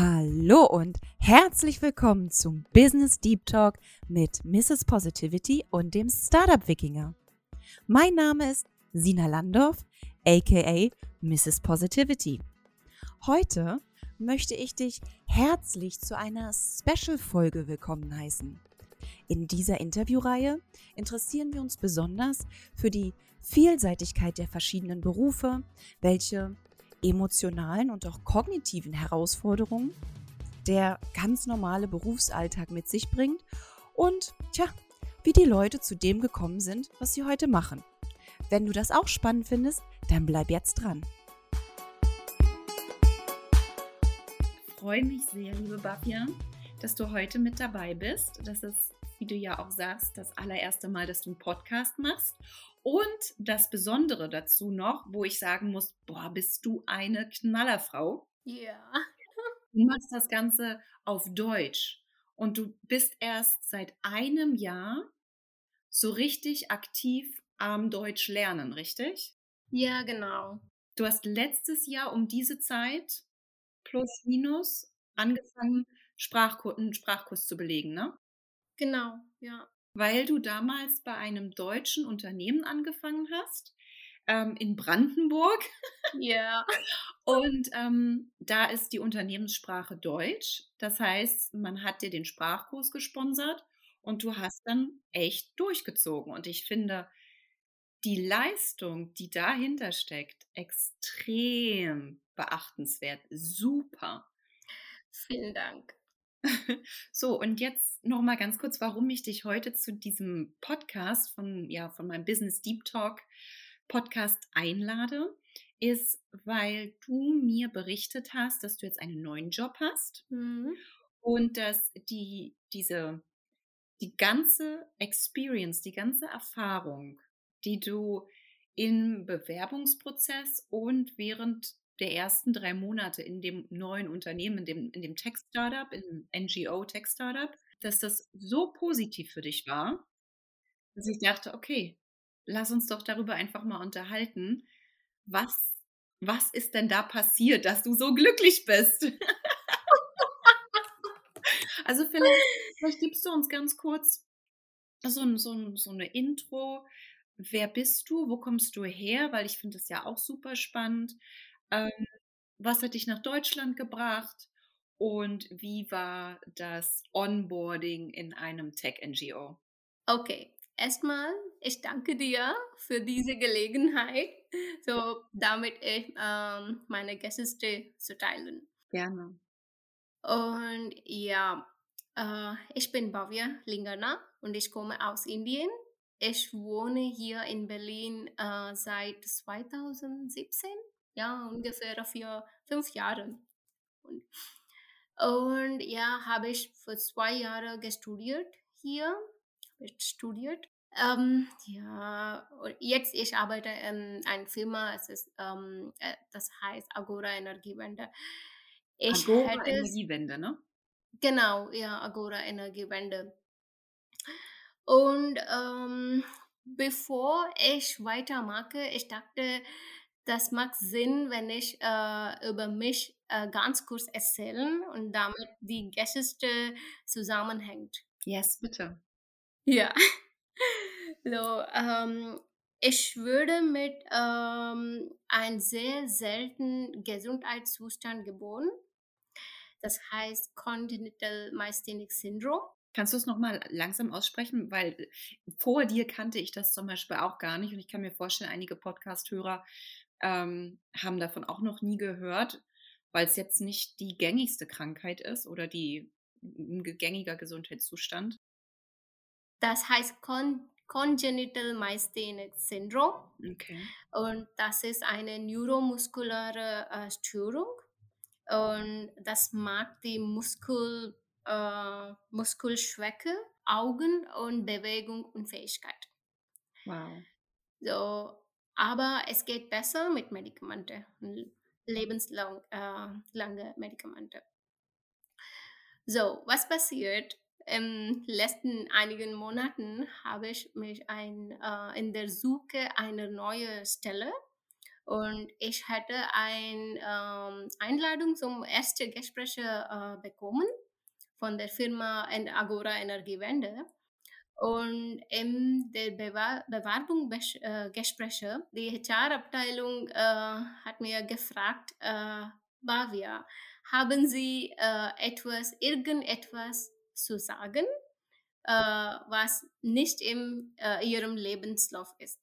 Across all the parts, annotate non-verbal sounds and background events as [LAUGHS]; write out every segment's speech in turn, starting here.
Hallo und herzlich willkommen zum Business Deep Talk mit Mrs. Positivity und dem Startup Wikinger. Mein Name ist Sina Landorf, aka Mrs. Positivity. Heute möchte ich dich herzlich zu einer Special-Folge willkommen heißen. In dieser Interviewreihe interessieren wir uns besonders für die Vielseitigkeit der verschiedenen Berufe, welche emotionalen und auch kognitiven Herausforderungen der ganz normale Berufsalltag mit sich bringt und tja, wie die Leute zu dem gekommen sind, was sie heute machen. Wenn du das auch spannend findest, dann bleib jetzt dran. Ich freue mich sehr, liebe Bafia, dass du heute mit dabei bist. Das ist, wie du ja auch sagst, das allererste Mal, dass du einen Podcast machst. Und das Besondere dazu noch, wo ich sagen muss, boah, bist du eine Knallerfrau. Ja. [LAUGHS] Du machst das Ganze auf Deutsch und du bist erst seit einem Jahr so richtig aktiv am Deutsch lernen, richtig? Ja, genau. Du hast letztes Jahr um diese Zeit plus minus angefangen, Sprachkurs, einen Sprachkurs zu belegen, ne? Genau, ja weil du damals bei einem deutschen Unternehmen angefangen hast, ähm, in Brandenburg. Ja. [LAUGHS] Und ähm, da ist die Unternehmenssprache Deutsch. Das heißt, man hat dir den Sprachkurs gesponsert und du hast dann echt durchgezogen. Und ich finde die Leistung, die dahinter steckt, extrem beachtenswert. Super. Vielen Dank. [LAUGHS] So, und jetzt noch mal ganz kurz, warum ich dich heute zu diesem Podcast von, ja, von meinem Business Deep Talk Podcast einlade, ist, weil du mir berichtet hast, dass du jetzt einen neuen Job hast mhm. und dass die, diese, die ganze Experience, die ganze Erfahrung, die du im Bewerbungsprozess und während der ersten drei Monate in dem neuen Unternehmen, in dem, in dem Tech-Startup, in NGO-Tech-Startup, dass das so positiv für dich war, dass ich dachte, okay, lass uns doch darüber einfach mal unterhalten. Was, was ist denn da passiert, dass du so glücklich bist? [LAUGHS] also vielleicht, vielleicht gibst du uns ganz kurz so, so, so eine Intro. Wer bist du? Wo kommst du her? Weil ich finde das ja auch super spannend. Ähm, was hat dich nach Deutschland gebracht und wie war das Onboarding in einem Tech-NGO? Okay, erstmal, ich danke dir für diese Gelegenheit, so damit ich ähm, meine Gäste zu teilen. Gerne. Und ja, äh, ich bin Bhavya Lingana und ich komme aus Indien. Ich wohne hier in Berlin äh, seit 2017 ja, ungefähr vier, fünf Jahren. Und, und ja, habe ich für zwei Jahre gestudiert hier, studiert. Ähm, ja, jetzt ich arbeite in einer Firma, es ist, ähm, äh, das heißt Agora Energiewende. Ich Agora hätte, Energiewende, ne? Genau, ja, Agora Energiewende. Und ähm, bevor ich weitermache, ich dachte, das macht Sinn, wenn ich äh, über mich äh, ganz kurz erzählen und damit die Geschichte zusammenhängt. Yes, bitte. Ja. [LAUGHS] So, ähm, ich würde mit ähm, einem sehr seltenen Gesundheitszustand geboren. Das heißt Congenital Myasthenic Syndrome. Kannst du es nochmal langsam aussprechen? Weil vor dir kannte ich das zum Beispiel auch gar nicht und ich kann mir vorstellen, einige Podcast-Hörer ähm, haben davon auch noch nie gehört, weil es jetzt nicht die gängigste Krankheit ist oder die ein gängiger Gesundheitszustand. Das heißt Con Congenital Myasthenic Syndrome. Okay. Und das ist eine neuromuskuläre äh, Störung. Und das mag die Muskel, äh, Muskelschwäche, Augen und Bewegung und Fähigkeit. Wow. So, aber es geht besser mit Medikamente, lebenslange äh, Medikamente. So, was passiert? Im letzten einigen Monaten habe ich mich ein, äh, in der Suche einer neuen Stelle Und ich hatte eine ähm, Einladung zum ersten Gespräch äh, bekommen von der Firma Agora Energiewende. Und in der Bewer Bewerbungsgespräche, äh, die HR-Abteilung äh, hat mir gefragt, äh, Bavia, haben Sie äh, etwas, irgendetwas zu sagen, äh, was nicht in äh, Ihrem Lebenslauf ist?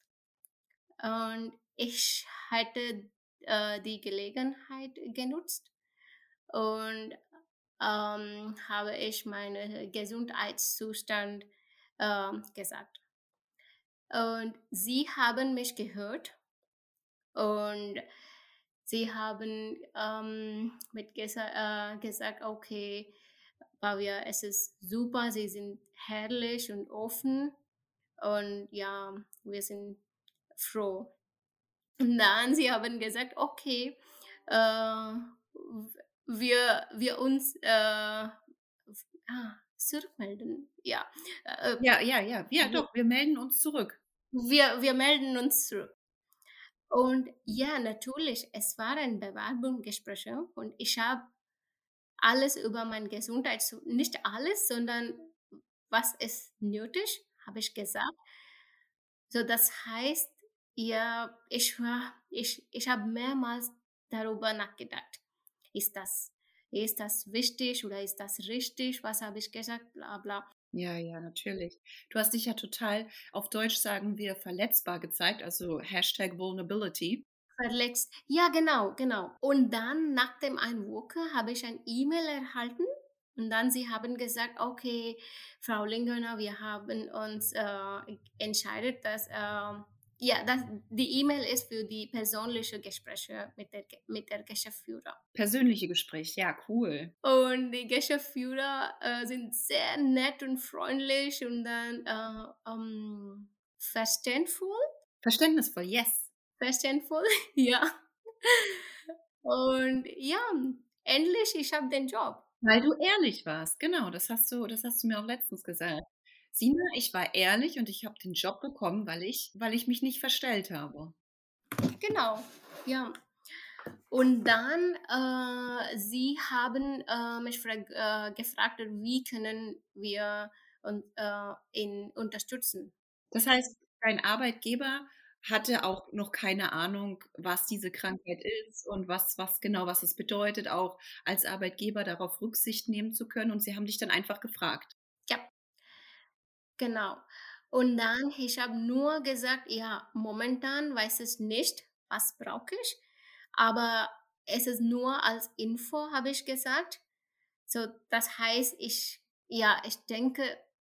Und ich hatte die Gelegenheit genutzt und ähm, habe ich meinen Gesundheitszustand ähm, gesagt. Und sie haben mich gehört und sie haben ähm, mit gesa äh, gesagt, okay, Pavia, es ist super, sie sind herrlich und offen und ja, wir sind froh. Und dann sie haben gesagt, okay, äh, wir, wir uns äh, ah, zurückmelden. Ja. Äh, ja, ja, ja. Ja, doch, wir melden uns zurück. Wir, wir melden uns zurück. Und ja, natürlich, es war ein Bewerbungsgespräch und ich habe alles über meine Gesundheit, nicht alles, sondern was ist nötig, habe ich gesagt. So, das heißt, ja, ich war, ich, ich habe mehrmals darüber nachgedacht. Ist das ist das wichtig oder ist das richtig? Was habe ich gesagt? Bla bla. Ja, ja, natürlich. Du hast dich ja total, auf Deutsch sagen wir, verletzbar gezeigt, also Hashtag Vulnerability. Verletzt. Ja, genau, genau. Und dann nach dem Einwoche habe ich ein E-Mail erhalten und dann sie haben gesagt, okay, Frau Lingerner, wir haben uns äh, entscheidet, dass äh, ja, das, die E-Mail ist für die persönliche Gespräche mit der, mit der Geschäftsführer. Persönliche Gespräche, ja, cool. Und die Geschäftsführer äh, sind sehr nett und freundlich und dann äh, um, verständnisvoll. Verständnisvoll, yes. Verständnisvoll, [LAUGHS] ja. Und ja, endlich, ich habe den Job. Weil du ehrlich warst, genau, das hast du, das hast du mir auch letztens gesagt. Sina, ich war ehrlich und ich habe den Job bekommen, weil ich, weil ich mich nicht verstellt habe. Genau, ja. Und dann, äh, sie haben äh, mich äh, gefragt, wie können wir äh, ihn unterstützen. Das heißt, dein Arbeitgeber hatte auch noch keine Ahnung, was diese Krankheit ist und was, was genau, was es bedeutet, auch als Arbeitgeber darauf Rücksicht nehmen zu können. Und sie haben dich dann einfach gefragt. Genau. Und dann, ich habe nur gesagt, ja, momentan weiß ich nicht, was brauche ich, aber es ist nur als Info, habe ich gesagt. So, das heißt, ich, ja, ich denke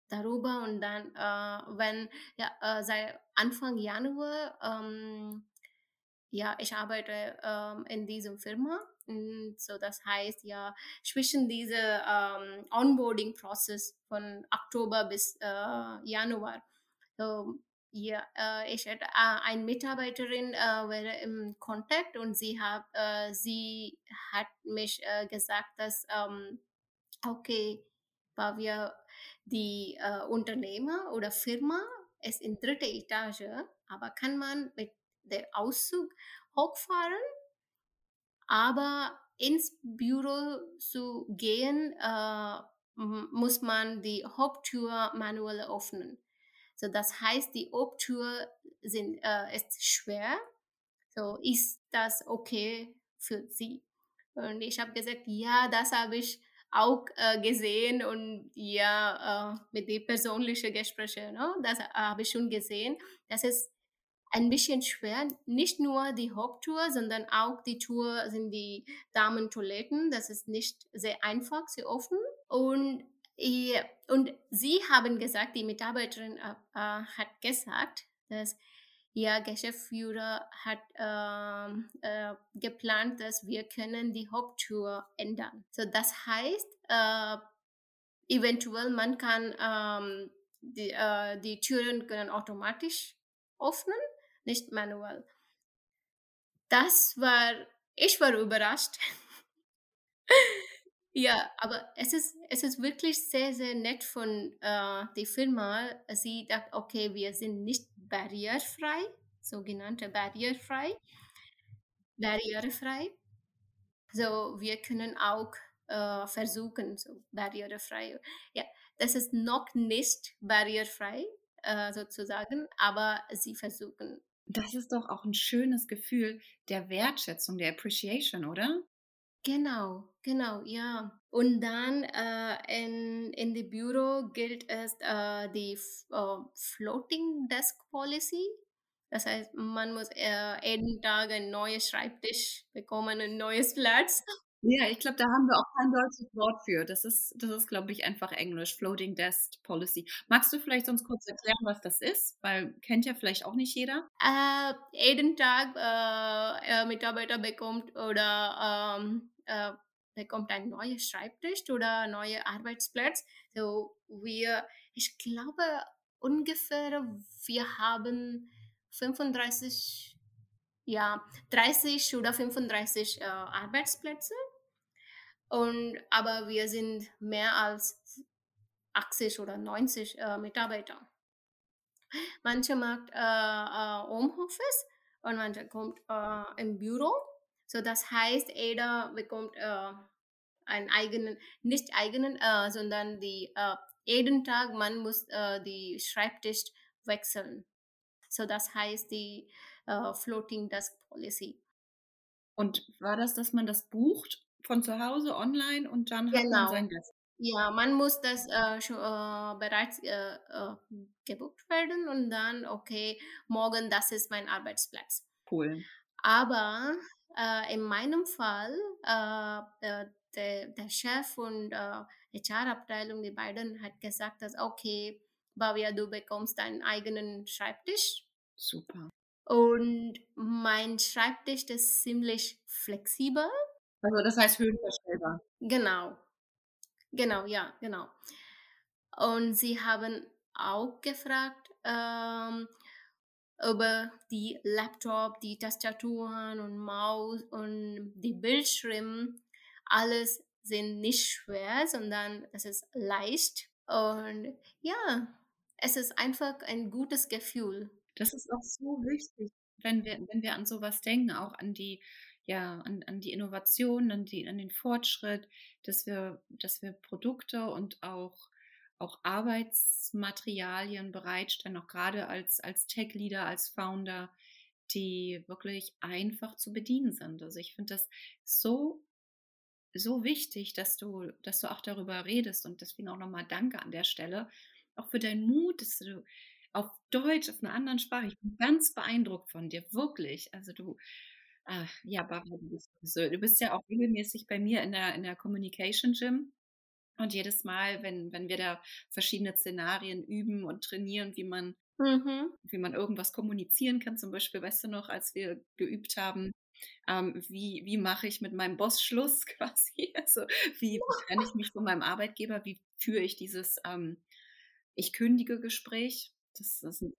darüber und dann, äh, wenn, ja, äh, seit Anfang Januar, ähm, ja, ich arbeite ähm, in dieser Firma so, das heißt ja, zwischen diese ähm, Onboarding-Prozess von Oktober bis äh, Januar. So, ja, äh, ich hatte äh, eine Mitarbeiterin äh, im Kontakt und sie hat, äh, sie hat mich äh, gesagt, dass ähm, okay, wir die äh, Unternehmer oder Firma ist in dritter Etage, aber kann man mit der Auszug hochfahren aber ins Büro zu gehen, äh, muss man die Haupttür manuell öffnen. So, das heißt, die Haupttür sind, äh, ist schwer. So, ist das okay für Sie? Und ich habe gesagt, ja, das habe ich auch äh, gesehen und ja, äh, mit den persönlichen Gesprächen, ne? das habe ich schon gesehen. Das ist ein bisschen schwer. Nicht nur die Haupttour, sondern auch die Tour sind die Damentoiletten. Das ist nicht sehr einfach zu öffnen. Und, und sie haben gesagt, die Mitarbeiterin äh, äh, hat gesagt, dass ihr Geschäftsführer hat äh, äh, geplant, dass wir können die Haupttour ändern. So das heißt, äh, eventuell man kann ähm, die, äh, die Türen können automatisch öffnen nicht manuell. Das war, ich war überrascht. [LAUGHS] ja, aber es ist, es ist wirklich sehr, sehr nett von äh, der Firma. Sie dachte, okay, wir sind nicht barrierefrei, sogenannte barrierefrei. barrierefrei. So, wir können auch äh, versuchen, so barrierefrei. Ja, das ist noch nicht barrierefrei äh, sozusagen, aber sie versuchen. Das ist doch auch ein schönes Gefühl der Wertschätzung, der Appreciation, oder? Genau, genau, ja. Und dann äh, in, in dem Büro gilt es äh, die äh, Floating Desk Policy. Das heißt, man muss äh, jeden Tag ein neues Schreibtisch bekommen, ein neues Platz. Ja, ich glaube, da haben wir auch kein deutsches Wort für. Das ist, das ist, glaube ich, einfach Englisch. Floating Desk Policy. Magst du vielleicht uns kurz erklären, was das ist? Weil kennt ja vielleicht auch nicht jeder. Äh, jeden Tag äh, Mitarbeiter bekommt oder ähm, äh, bekommt ein neues Schreibtisch oder neue Arbeitsplatz. So wir, ich glaube ungefähr, wir haben 35 ja, 30 oder 35 äh, Arbeitsplätze und, aber wir sind mehr als 80 oder 90 äh, Mitarbeiter. Manche macht äh, äh, Homeoffice und manche kommt äh, im Büro. So das heißt, jeder bekommt äh, einen eigenen, nicht eigenen, äh, sondern die äh, jeden Tag man muss äh, die Schreibtisch wechseln. So das heißt die Floating Desk Policy. Und war das, dass man das bucht von zu Hause online und dann genau. hat man genau. sein Desk. Ja, man muss das äh, schon, äh, bereits äh, äh, gebucht werden und dann, okay, morgen, das ist mein Arbeitsplatz. Cool. Aber äh, in meinem Fall, äh, der, der Chef und HR-Abteilung, die beiden, hat gesagt, dass, okay, Bavia, du bekommst deinen eigenen Schreibtisch. Super. Und mein Schreibtisch ist ziemlich flexibel. Also das heißt höhenverstellbar. Genau. Genau, ja, genau. Und sie haben auch gefragt ähm, über die Laptop, die Tastaturen und Maus und die Bildschirme. Alles sind nicht schwer, sondern es ist leicht. Und ja, es ist einfach ein gutes Gefühl. Das ist auch so wichtig, wenn wir, wenn wir an sowas denken, auch an die ja, an, an die Innovation, an, die, an den Fortschritt, dass wir, dass wir Produkte und auch, auch Arbeitsmaterialien bereitstellen, auch gerade als, als Tech-Leader, als Founder, die wirklich einfach zu bedienen sind. Also ich finde das so, so wichtig, dass du, dass du auch darüber redest und deswegen auch nochmal Danke an der Stelle, auch für deinen Mut, dass du auf Deutsch, auf einer anderen Sprache, ich bin ganz beeindruckt von dir, wirklich. Also du, Ah, ja, Barbara, du bist so du bist ja auch regelmäßig bei mir in der in der Communication Gym. Und jedes Mal, wenn wenn wir da verschiedene Szenarien üben und trainieren, wie man mhm. wie man irgendwas kommunizieren kann, zum Beispiel, weißt du noch, als wir geübt haben, ähm, wie wie mache ich mit meinem Boss Schluss [LAUGHS] quasi? Also, wie trenne ich mich von meinem Arbeitgeber? Wie führe ich dieses, ähm, ich kündige Gespräch? Das das sind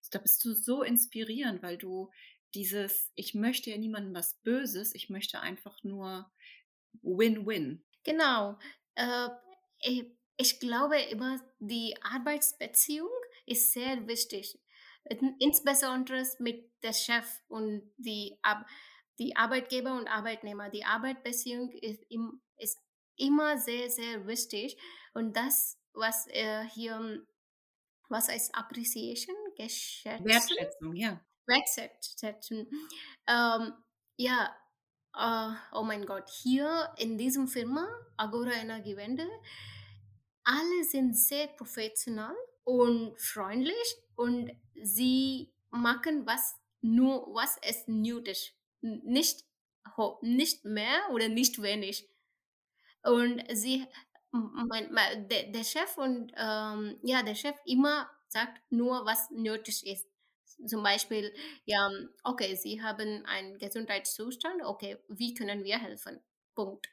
so da bist du so inspirierend, weil du dieses, ich möchte ja niemandem was Böses, ich möchte einfach nur Win-Win. Genau. Äh, ich glaube immer, die Arbeitsbeziehung ist sehr wichtig. Insbesondere mit der Chef und die, die Arbeitgeber und Arbeitnehmer. Die Arbeitsbeziehung ist, im, ist immer sehr, sehr wichtig. Und das, was äh, hier, was heißt Appreciation, geschätzt. Wertschätzung, ja wegsetzen. Ähm, ja, äh, oh mein Gott, hier in diesem Firma, Agora Energiewende, alle sind sehr professional und freundlich und sie machen was nur, was es nötig nicht nicht mehr oder nicht wenig. Und sie, mein, mein, der, der Chef und ähm, ja, der Chef immer sagt nur, was nötig ist. Zum Beispiel, ja, okay, Sie haben einen Gesundheitszustand, okay, wie können wir helfen? Punkt.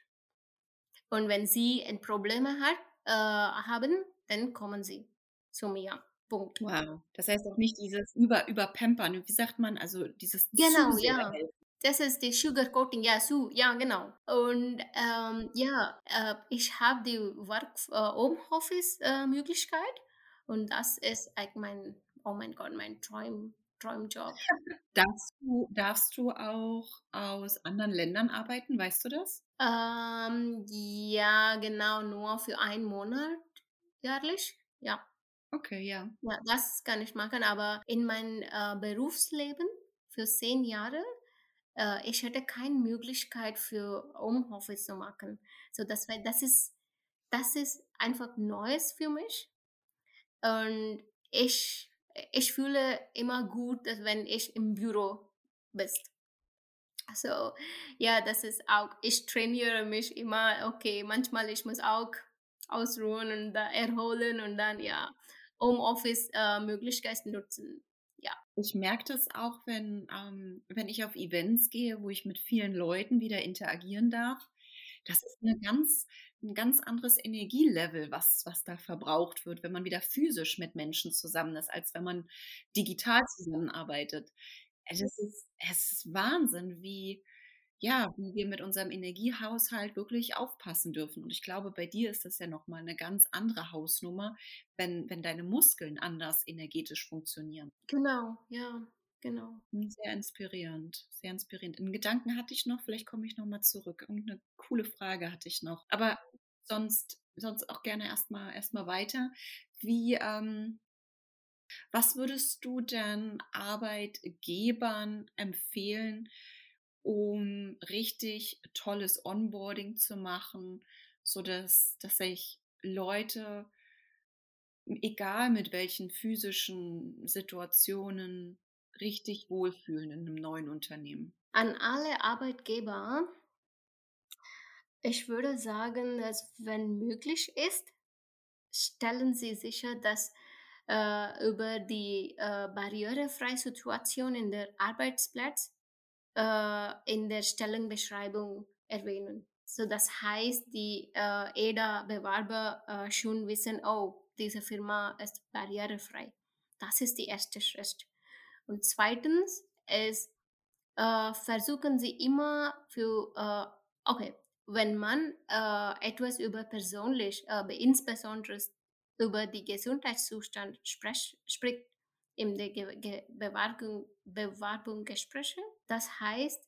Und wenn Sie ein Problem hat, äh, haben, dann kommen Sie zu mir. Punkt. Wow. Das heißt auch nicht dieses über überpampern. Wie sagt man? Also dieses genau, ja. Helfen. Das ist die Sugarcoating, ja, so, ja, genau. Und ähm, ja, äh, ich habe die Work äh, äh, Möglichkeit und das ist eigentlich mein oh mein Gott, mein Traum, Traumjob. [LAUGHS] Darfst du darfst du auch aus anderen Ländern arbeiten, weißt du das? Ähm, ja, genau, nur für einen Monat jährlich. Ja. Okay, ja. Ja, das kann ich machen, aber in mein, äh, Berufsleben für 10 Jahre, äh, ich hätte keine Möglichkeit für Homeoffice zu machen. So, das wär das ist das ist einfach Neues für mich und ich ich fühle immer gut, dass wenn ich im Büro bist. So, ja, das ist auch ich trainiere mich immer, okay, manchmal ich muss auch ausruhen und erholen und dann, ja, Homeoffice, äh, nutzen. Ja. Ich merke das auch, wenn, ähm, wenn ich auf Events gehe, wo ich mit vielen Leuten wieder interagieren darf. Das ist 'ne ganz 'n ganz anderes Energielevel, was was da verbraucht wird, wenn man wieder physisch mit Menschen zusammen ist, als wenn man digital zusammenarbeitet. Es ist es ist Wahnsinn, wie ja, wie wir mit unserem Energiehaushalt wirklich aufpassen dürfen. Und ich glaube, bei dir ist das ja noch mal 'ne ganz andere Hausnummer, wenn wenn deine Muskeln anders energetisch funktionieren. Genau, ja, genau. Hm, sehr inspirierend, sehr inspirierend. 'N Gedanken hatte ich noch, vielleicht komme ich noch mal zurück. Irgend 'ne coole Frage hatte ich noch. Aber sonst sonst auch gerne erst mal erst mal weiter. Wie, ähm was würdest du denn Arbeitgebern empfehlen, um richtig tolles Onboarding zu machen, sodass dass sich Leute egal mit welchen physischen Situationen, richtig wohlfühlen in 'nem neuen Unternehmen? An alle Arbeitgeber ich würde sagen, dass, wenn möglich ist, stellen Sie sicher, dass, äh, über die, äh, barrierefreie Situation in der Arbeitsplatz, äh, in der Stellenbeschreibung erwähnen. So, das heißt, die, äh, jeder Bewerber, äh, schon wissen: „Oh, diese Firma ist barrierefrei.“ Das ist die 1. Schritt. Und 2. ist, äh, versuchen Sie immer für, äh okay, wenn man, äh, etwas über persönlich, äh, insbesondere über die Gesundheitszustand sprech spricht in der Ge Ge Bewerbung Bewerbungsgespräche, das heißt,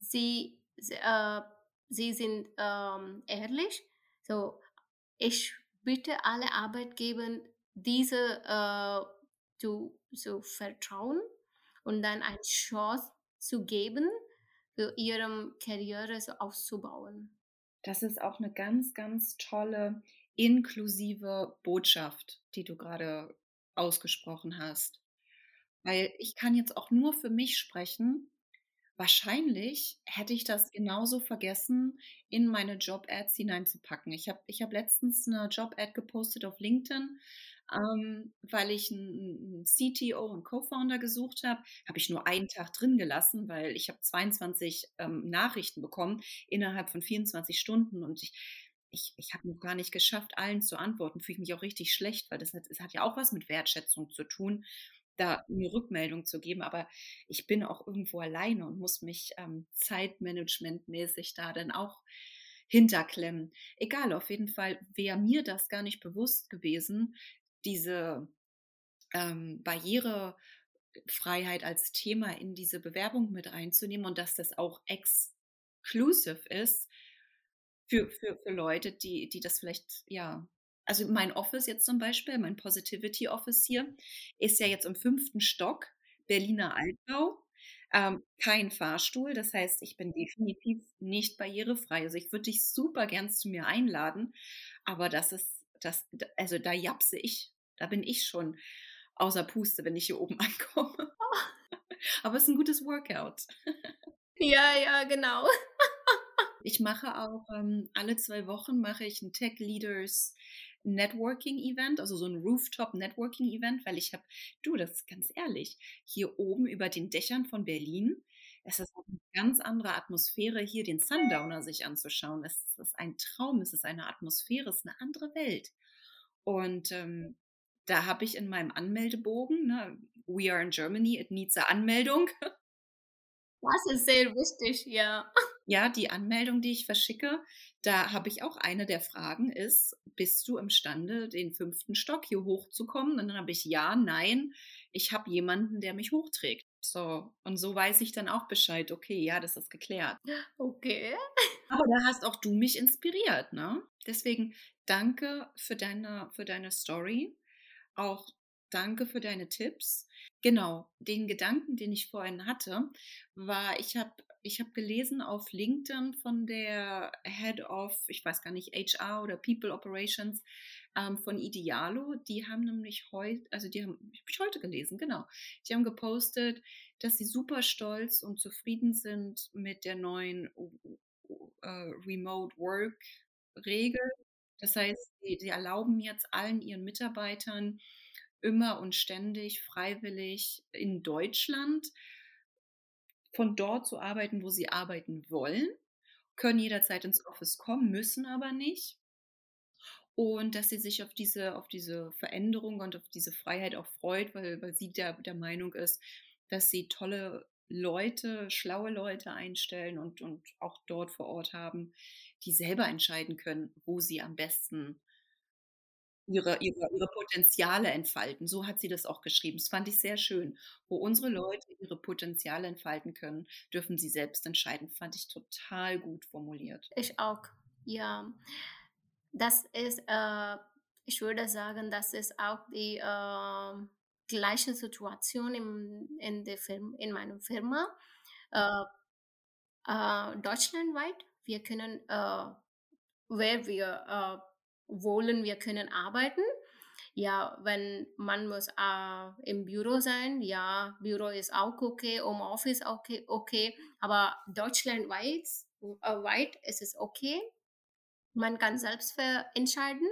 Sie äh, Sie sind, ähm, ehrlich. So, ich bitte alle Arbeitgeber, diese, äh, zu zu vertrauen und dann eine Chance zu geben, für ihrem Karriere so auszubauen. Das ist auch 'ne ganz, ganz tolle inklusive Botschaft, die du grade ausgesprochen hast. Weil ich kann jetzt auch nur für mich sprechen. Wahrscheinlich hätte ich das genauso vergessen, in meine Job-Ads hineinzupacken. Ich habe ich habe letztens 'ne Job-Ad gepostet auf LinkedIn, ähm, weil ich 'n 'n 'n CTO und Co-Founder gesucht habe. Habe ich nur einen Tag drin gelassen, weil ich habe 22, ähm, Nachrichten bekommen innerhalb von 24 Stunden und ich ich ich habe noch gar nicht geschafft, allen zu antworten. Fühle ich mich auch richtig schlecht, weil das hat es hat ja auch was mit Wertschätzung zu tun, da 'ne Rückmeldung zu geben. Aber ich bin auch irgendwo alleine und muss mich, ähm, zeitmanagementmäßig da dann auch hinterklemmen. Egal, auf jeden Fall wäre mir das gar nicht bewusst gewesen, diese, ähm, Barrierefreiheit als Thema in diese Bewerbung mit reinzunehmen und dass das auch exclusive ist für für für Leute, die die das vielleicht ja also, mein Office jetzt zum Beispiel, mein Positivity Office hier, ist ja jetzt im 5. Stock, Berliner Altbau, ähm, kein Fahrstuhl. Das heißt, ich bin definitiv nicht barrierefrei. Also, ich würde dich super gern zu mir einladen, aber das ist das also, da japse ich. Da bin ich schon außer Puste, wenn ich hier oben [LAUGHS] ankomme. Aber ist 'n gutes Workout. Ja, ja, genau. [LAUGHS] Ich mache auch, ähm alle 2 Wochen mache ich 'n Tech Leaders Networking Event, also, so 'n Rooftop Networking Event, weil ich habe du, das ist ganz ehrlich, hier oben über den Dächern von Berlin, es ist auch 'ne ganz andere Atmosphäre, hier den Sundowner sich anzuschauen. Es ist ein Traum, es ist eine Atmosphäre, es ist 'ne andere Welt. Und, ähm, da habe ich in meinem Anmeldebogen, ne: „We are in Germany, it needs a Anmeldung.“ Das ist sehr wichtig, ja. ja, die Anmeldung, die ich verschicke, da habe ich auch eine der Fragen ist, bist du imstande, den fünften Stock hier hochzukommen? Und dann habe ich ja, nein, ich habe jemanden, der mich hochträgt. So, und so weiß ich dann auch Bescheid, okay, ja, das ist geklärt. Okay. Aber da hast auch du mich inspiriert, ne? Deswegen danke für deine, für deine Story. Auch danke für deine Tipps. Genau, den Gedanken, den ich vorhin hatte, war, ich habe ich hab gelesen auf LinkedIn von der Head of, ich weiß gar nicht, HR oder People Operations ähm, von Idealo. Die haben nämlich heute, also die haben, habe ich heute gelesen, genau. Die haben gepostet, dass sie super stolz und zufrieden sind mit der neuen äh, Remote Work Regel. Das heißt, sie, sie erlauben jetzt allen ihren Mitarbeitern immer und ständig freiwillig in Deutschland von dort zu arbeiten, wo sie arbeiten wollen, können jederzeit ins Office kommen, müssen aber nicht. Und dass sie sich auf diese, auf diese Veränderung und auf diese Freiheit auch freut, weil, weil sie der, der Meinung ist, dass sie tolle Leute, schlaue Leute einstellen und, und auch dort vor Ort haben, die selber entscheiden können, wo sie am besten ihre, ihre, ihre Potenziale entfalten. So hat sie das auch geschrieben. Das fand ich sehr schön. Wo unsere Leute ihre Potenziale entfalten können, dürfen sie selbst entscheiden. Fand ich total gut formuliert. Ich auch, ja. Das ist, äh, ich würde sagen, das ist auch die äh, gleiche Situation im, in, der Firma, in meiner Firma. Äh, äh deutschlandweit, wir können, äh, wer wir äh, wollen, wir können arbeiten. Ja, wenn man muss äh, im Büro sein, ja, Büro ist auch okay, um Office auch okay, okay, aber deutschlandweit äh, weit ist es okay. Man kann selbst entscheiden.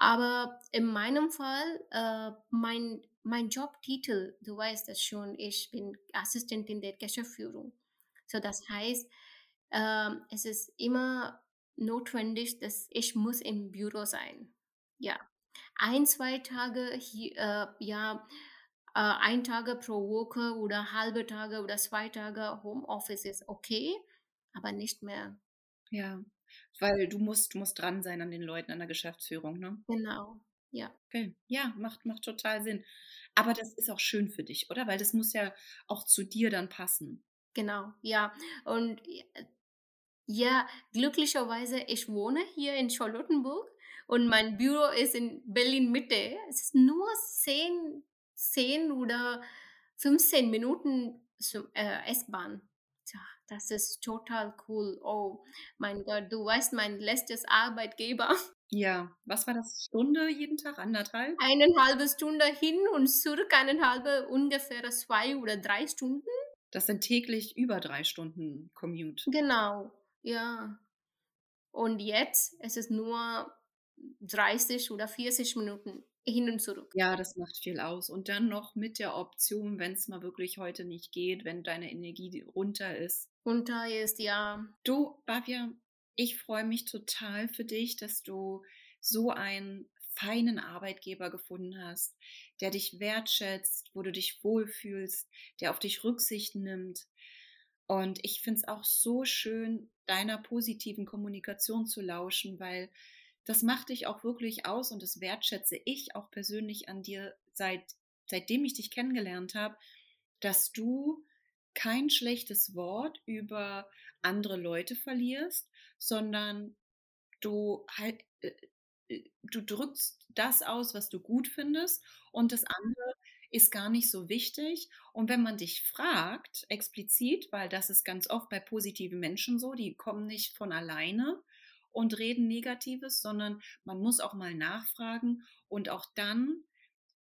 Aber in meinem Fall, äh, mein, mein Jobtitel, du weißt das schon, ich bin Assistentin der Geschäftsführung. So das heißt, äh, es ist immer notwendig, dass ich muss im Büro sein. Ja, ein, zwei Tage hier, äh, ja, äh, ein Tage pro Woche oder halbe Tage oder zwei Tage Homeoffice ist okay, aber nicht mehr. Ja, weil du musst, musst dran sein an den Leuten, an der Geschäftsführung, ne? Genau, ja. Okay, ja, macht, macht total Sinn. Aber das ist auch schön für dich, oder? Weil das muss ja auch zu dir dann passen. Genau, ja. Und ja, glücklicherweise, ich wohne hier in Charlottenburg und mein Büro ist in Berlin Mitte. Es ist nur 10, 10 oder 15 Minuten zum äh, S-Bahn. Das ist total cool. Oh mein Gott, du weißt, mein letztes Arbeitgeber. [LAUGHS] Ja, was war das? Stunde jeden Tag? Anderthalb? Eine halbe Stunde hin und zurück, eine halbe, ungefähr zwei oder drei Stunden. Das sind täglich über drei Stunden Commute. Genau. Ja. Und jetzt es ist nur 30 oder 40 Minuten hin und zurück. Ja, das macht viel aus. Und dann noch mit der Option, wenn es mal wirklich heute nicht geht, wenn deine Energie runter ist. Runter ist, ja. Du, Bavia, ich freue mich total für dich, dass du so einen feinen Arbeitgeber gefunden hast, der dich wertschätzt, wo du dich wohlfühlst, der auf dich Rücksicht nimmt. Und ich finde es auch so schön, deiner positiven Kommunikation zu lauschen, weil das macht dich auch wirklich aus und das wertschätze ich auch persönlich an dir, seit, seitdem ich dich kennengelernt habe, dass du kein schlechtes Wort über andere Leute verlierst, sondern du halt, äh, äh, du drückst das aus, was du gut findest und das andere ist gar nicht so wichtig. Und wenn man dich fragt, explizit, weil das ist ganz oft bei positiven Menschen so, die kommen nicht von alleine und reden Negatives, sondern man muss auch mal nachfragen. Und auch dann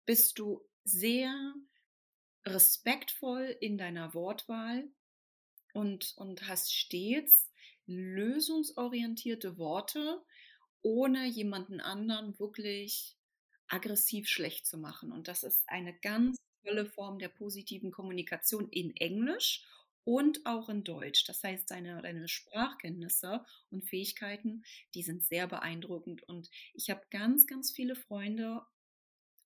bist du sehr respektvoll in deiner Wortwahl und, und hast stets lösungsorientierte Worte, ohne jemanden anderen wirklich aggressiv schlecht zu machen. Und das ist eine ganz tolle Form der positiven Kommunikation in Englisch und auch in Deutsch. Das heißt, deine, deine Sprachkenntnisse und Fähigkeiten, die sind sehr beeindruckend. Und ich habe ganz, ganz viele Freunde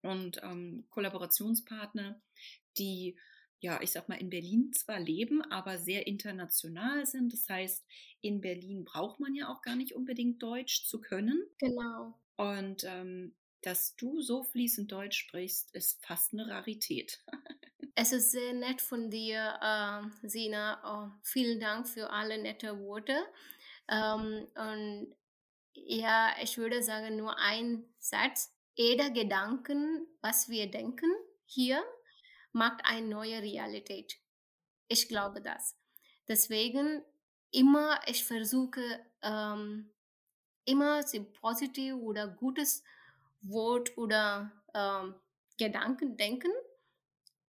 und ähm, Kollaborationspartner, die ja, ich sag mal, in Berlin zwar leben, aber sehr international sind. Das heißt, in Berlin braucht man ja auch gar nicht unbedingt Deutsch zu können. Genau. Und ähm, dass du so fließend Deutsch sprichst, ist fast eine Rarität. [LAUGHS] es ist sehr nett von dir, äh, Sina. Oh, vielen Dank für alle nette Worte. Ähm, und ja, ich würde sagen, nur ein Satz. Jeder Gedanken, was wir denken hier, macht eine neue Realität. Ich glaube das. Deswegen immer, ich versuche ähm, immer positiv oder gutes Wort oder ähm, Gedanken denken.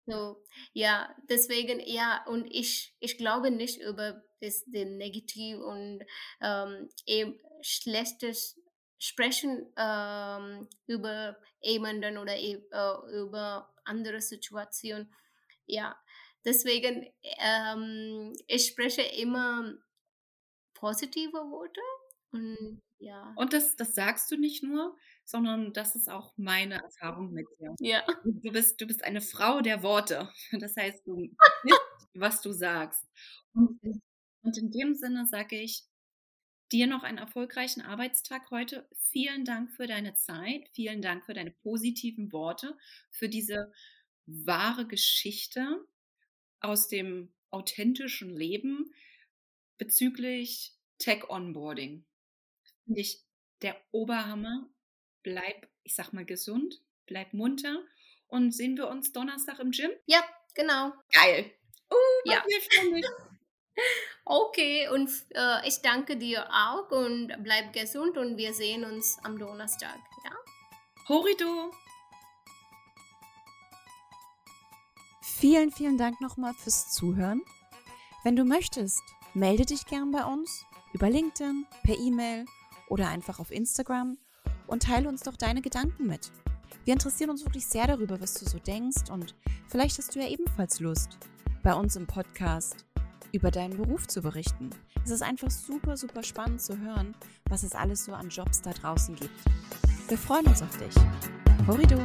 So, ja, deswegen, ja, und ich, ich glaube nicht über das, den Negativ und ähm, eben schlechtes Sprechen ähm, über jemanden oder e, äh, über andere Situationen. Ja, deswegen, ähm, ich spreche immer positive Worte und ja. Und das, das sagst du nicht nur, sondern das ist auch meine Erfahrung mit dir. Ja. Du bist, du bist eine Frau der Worte. [LAUGHS] Das heißt, du [LAUGHS] weißt, was du sagst. Und, und in dem Sinne sage ich, dir noch einen erfolgreichen Arbeitstag heute. Vielen Dank für deine Zeit. Vielen Dank für deine positiven Worte, für diese wahre Geschichte aus dem authentischen Leben bezüglich Tech Onboarding. Finde ich der Oberhammer. Bleib, ich sag mal, gesund, bleib munter und sehen wir uns Donnerstag im Gym? Ja, genau. Geil. Uh, ja. [LAUGHS] Okay, und äh, ich danke dir auch und bleib gesund und wir sehen uns am Donnerstag. Ja? Horido! Vielen, vielen Dank nochmal fürs Zuhören. Wenn du möchtest, melde dich gern bei uns über LinkedIn, per E-Mail oder einfach auf Instagram und teile uns doch deine Gedanken mit. Wir interessieren uns wirklich sehr darüber, was du so denkst und vielleicht hast du ja ebenfalls Lust, bei uns im Podcast über deinen Beruf zu berichten. Es ist einfach super, super spannend zu hören, was es alles so an Jobs da draußen gibt. Wir freuen uns auf dich. Horido!